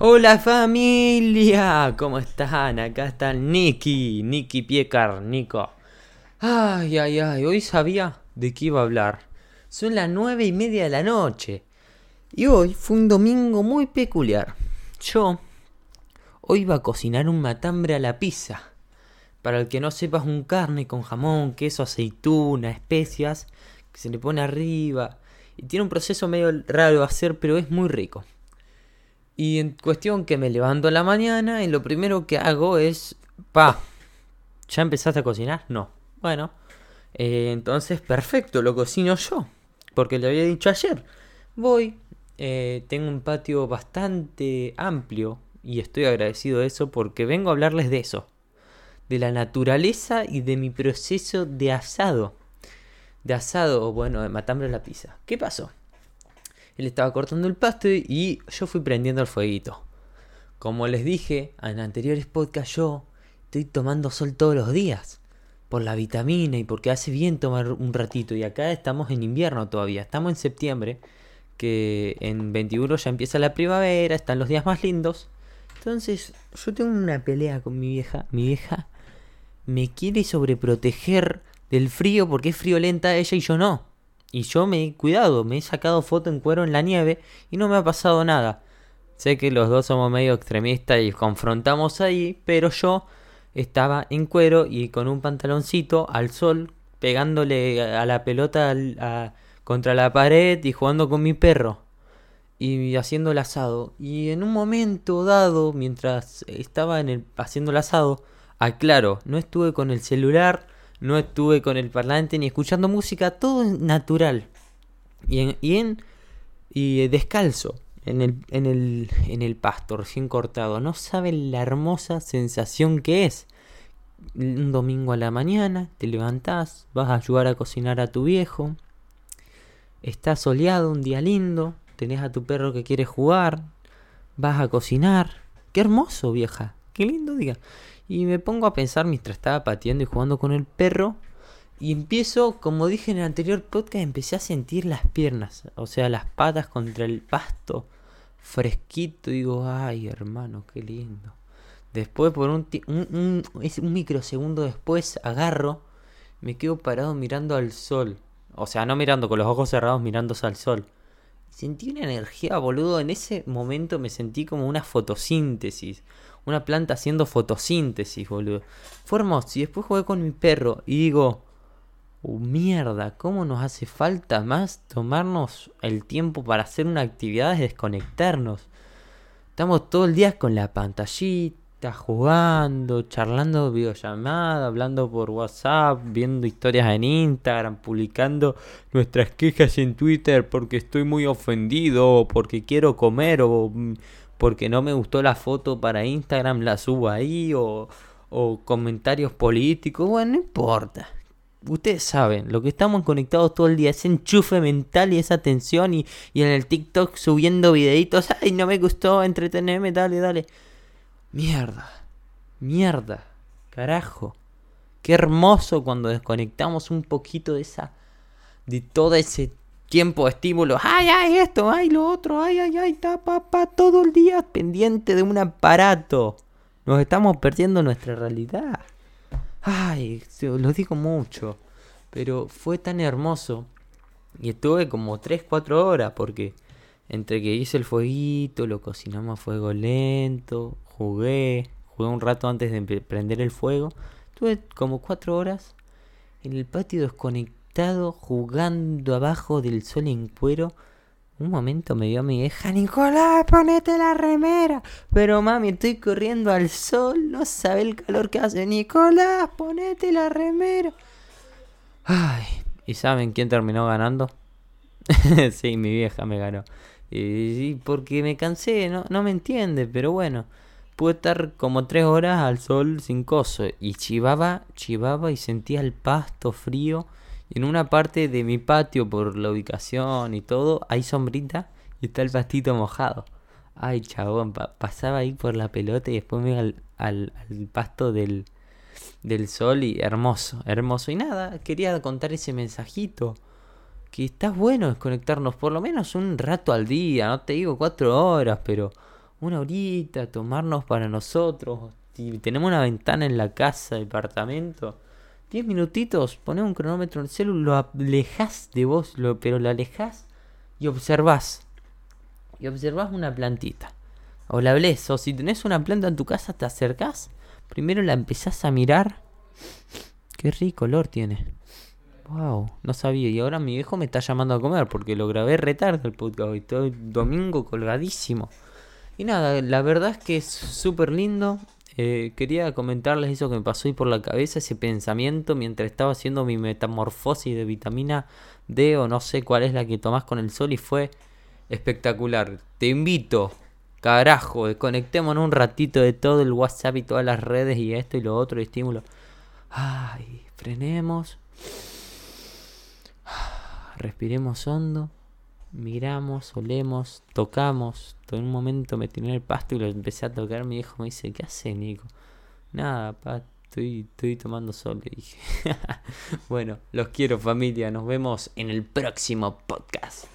Hola familia, ¿cómo están? Acá está Nicky, Nicky Piecar, Nico. Ay, ay, ay, hoy sabía de qué iba a hablar. Son las nueve y media de la noche. Y hoy fue un domingo muy peculiar. Yo hoy iba a cocinar un matambre a la pizza. Para el que no sepas, un carne con jamón, queso, aceituna, especias, que se le pone arriba. Y tiene un proceso medio raro de hacer, pero es muy rico. Y en cuestión que me levanto a la mañana y lo primero que hago es, pa, ¿ya empezaste a cocinar? No. Bueno, eh, entonces perfecto, lo cocino yo, porque le había dicho ayer. Voy, eh, tengo un patio bastante amplio y estoy agradecido de eso porque vengo a hablarles de eso, de la naturaleza y de mi proceso de asado. De asado, o bueno, de matambre a la pizza. ¿Qué pasó? Él estaba cortando el pasto y yo fui prendiendo el fueguito. Como les dije en anteriores podcasts, yo estoy tomando sol todos los días. Por la vitamina y porque hace bien tomar un ratito. Y acá estamos en invierno todavía. Estamos en septiembre. Que en 21 ya empieza la primavera. Están los días más lindos. Entonces yo tengo una pelea con mi vieja. Mi vieja me quiere sobreproteger del frío porque es friolenta ella y yo no. Y yo me he cuidado, me he sacado foto en cuero en la nieve y no me ha pasado nada. Sé que los dos somos medio extremistas y confrontamos ahí, pero yo estaba en cuero y con un pantaloncito al sol, pegándole a la pelota contra la pared y jugando con mi perro. Y haciendo el asado. Y en un momento dado, mientras estaba el, haciendo el asado, aclaro, no estuve con el celular no estuve con el parlante ni escuchando música, todo natural. Y en, y, en, y descalzo en el, en, el, en el pasto recién cortado. No saben la hermosa sensación que es. Un domingo a la mañana, te levantás, vas a ayudar a cocinar a tu viejo. Está soleado, un día lindo, tenés a tu perro que quiere jugar, vas a cocinar. Qué hermoso, vieja. Qué lindo día. Y me pongo a pensar mientras estaba pateando y jugando con el perro. Y empiezo, como dije en el anterior podcast, empecé a sentir las piernas, o sea, las patas contra el pasto fresquito. Digo, ay, hermano, qué lindo. Después, por un, un, un, microsegundo después, agarro, me quedo parado mirando al sol. O sea, no mirando con los ojos cerrados, mirándose al sol. Sentí una energía, boludo. En ese momento me sentí como una fotosíntesis una planta haciendo fotosíntesis, boludo. Fue hermoso. Y después jugué con mi perro y digo, oh, mierda, ¿cómo nos hace falta más tomarnos el tiempo para hacer una actividad, desconectarnos? Estamos todo el día con la pantallita, jugando, charlando videollamada, hablando por WhatsApp, viendo historias en Instagram, publicando nuestras quejas en Twitter porque estoy muy ofendido, porque quiero comer o mm, porque no me gustó la foto para Instagram, la subo ahí, o, comentarios políticos, bueno, no importa. Ustedes saben, lo que estamos conectados todo el día, ese enchufe mental y esa tensión y, y en el TikTok subiendo videitos, ay, no me gustó, entretenerme, dale, dale. Mierda, mierda, carajo. Qué hermoso cuando desconectamos un poquito de esa, de todo ese tiempo de estímulos. Ay, ay, esto, ay, lo otro, ay, ay, ay, está papá todo el día pendiente de un aparato. Nos estamos perdiendo nuestra realidad. Ay, lo digo mucho. Pero fue tan hermoso. Y estuve como 3-4 horas porque entre que hice el fueguito, lo cocinamos a fuego lento, jugué, jugué un rato antes de prender el fuego. Estuve como 4 horas en el patio desconectado jugando abajo del sol en cuero. Un momento me vio mi hija, Nicolás, ponete la remera. Pero mami, estoy corriendo al sol, no sabe el calor que hace. Nicolás, ponete la remera. Ay, ¿y saben quién terminó ganando? sí, mi vieja me ganó. Y, porque me cansé, no, no me entiende, pero bueno. Pude estar como tres horas al sol sin coso. Y chivaba, chivaba y sentía el pasto frío en una parte de mi patio, por la ubicación y todo, hay sombrita y está el pastito mojado. Ay, chabón, pasaba ahí por la pelota y después me iba al, al, pasto del, del sol y hermoso, hermoso. Y nada, quería contar ese mensajito. Que está bueno desconectarnos por lo menos un rato al día, no te digo cuatro horas, pero una horita, tomarnos para nosotros. Si tenemos una ventana en la casa, departamento. 10 minutitos, pones un cronómetro en el celular, lo alejas de vos, pero lo alejas y observás. Y observás una plantita. O la hables, o si tenés una planta en tu casa, te acercás. Primero la empezás a mirar. Qué rico olor tiene. Wow, no sabía. Y ahora mi viejo me está llamando a comer porque lo grabé retardo el podcast hoy. Todo el domingo colgadísimo. Y nada, la verdad es que es súper lindo. Eh, quería comentarles eso que me pasó ahí por la cabeza, ese pensamiento mientras estaba haciendo mi metamorfosis de vitamina D o no sé cuál es la que tomás con el sol y fue espectacular. Te invito, carajo, desconectémonos un ratito de todo el WhatsApp y todas las redes y esto y lo otro, y estímulo. Ay, frenemos. Respiremos hondo miramos, olemos, tocamos. En un momento me tiré el pasto y lo empecé a tocar. Mi hijo me dice, ¿qué hace, Nico? Nada, pa, estoy, estoy tomando sol, le dije. bueno, los quiero familia, nos vemos en el próximo podcast.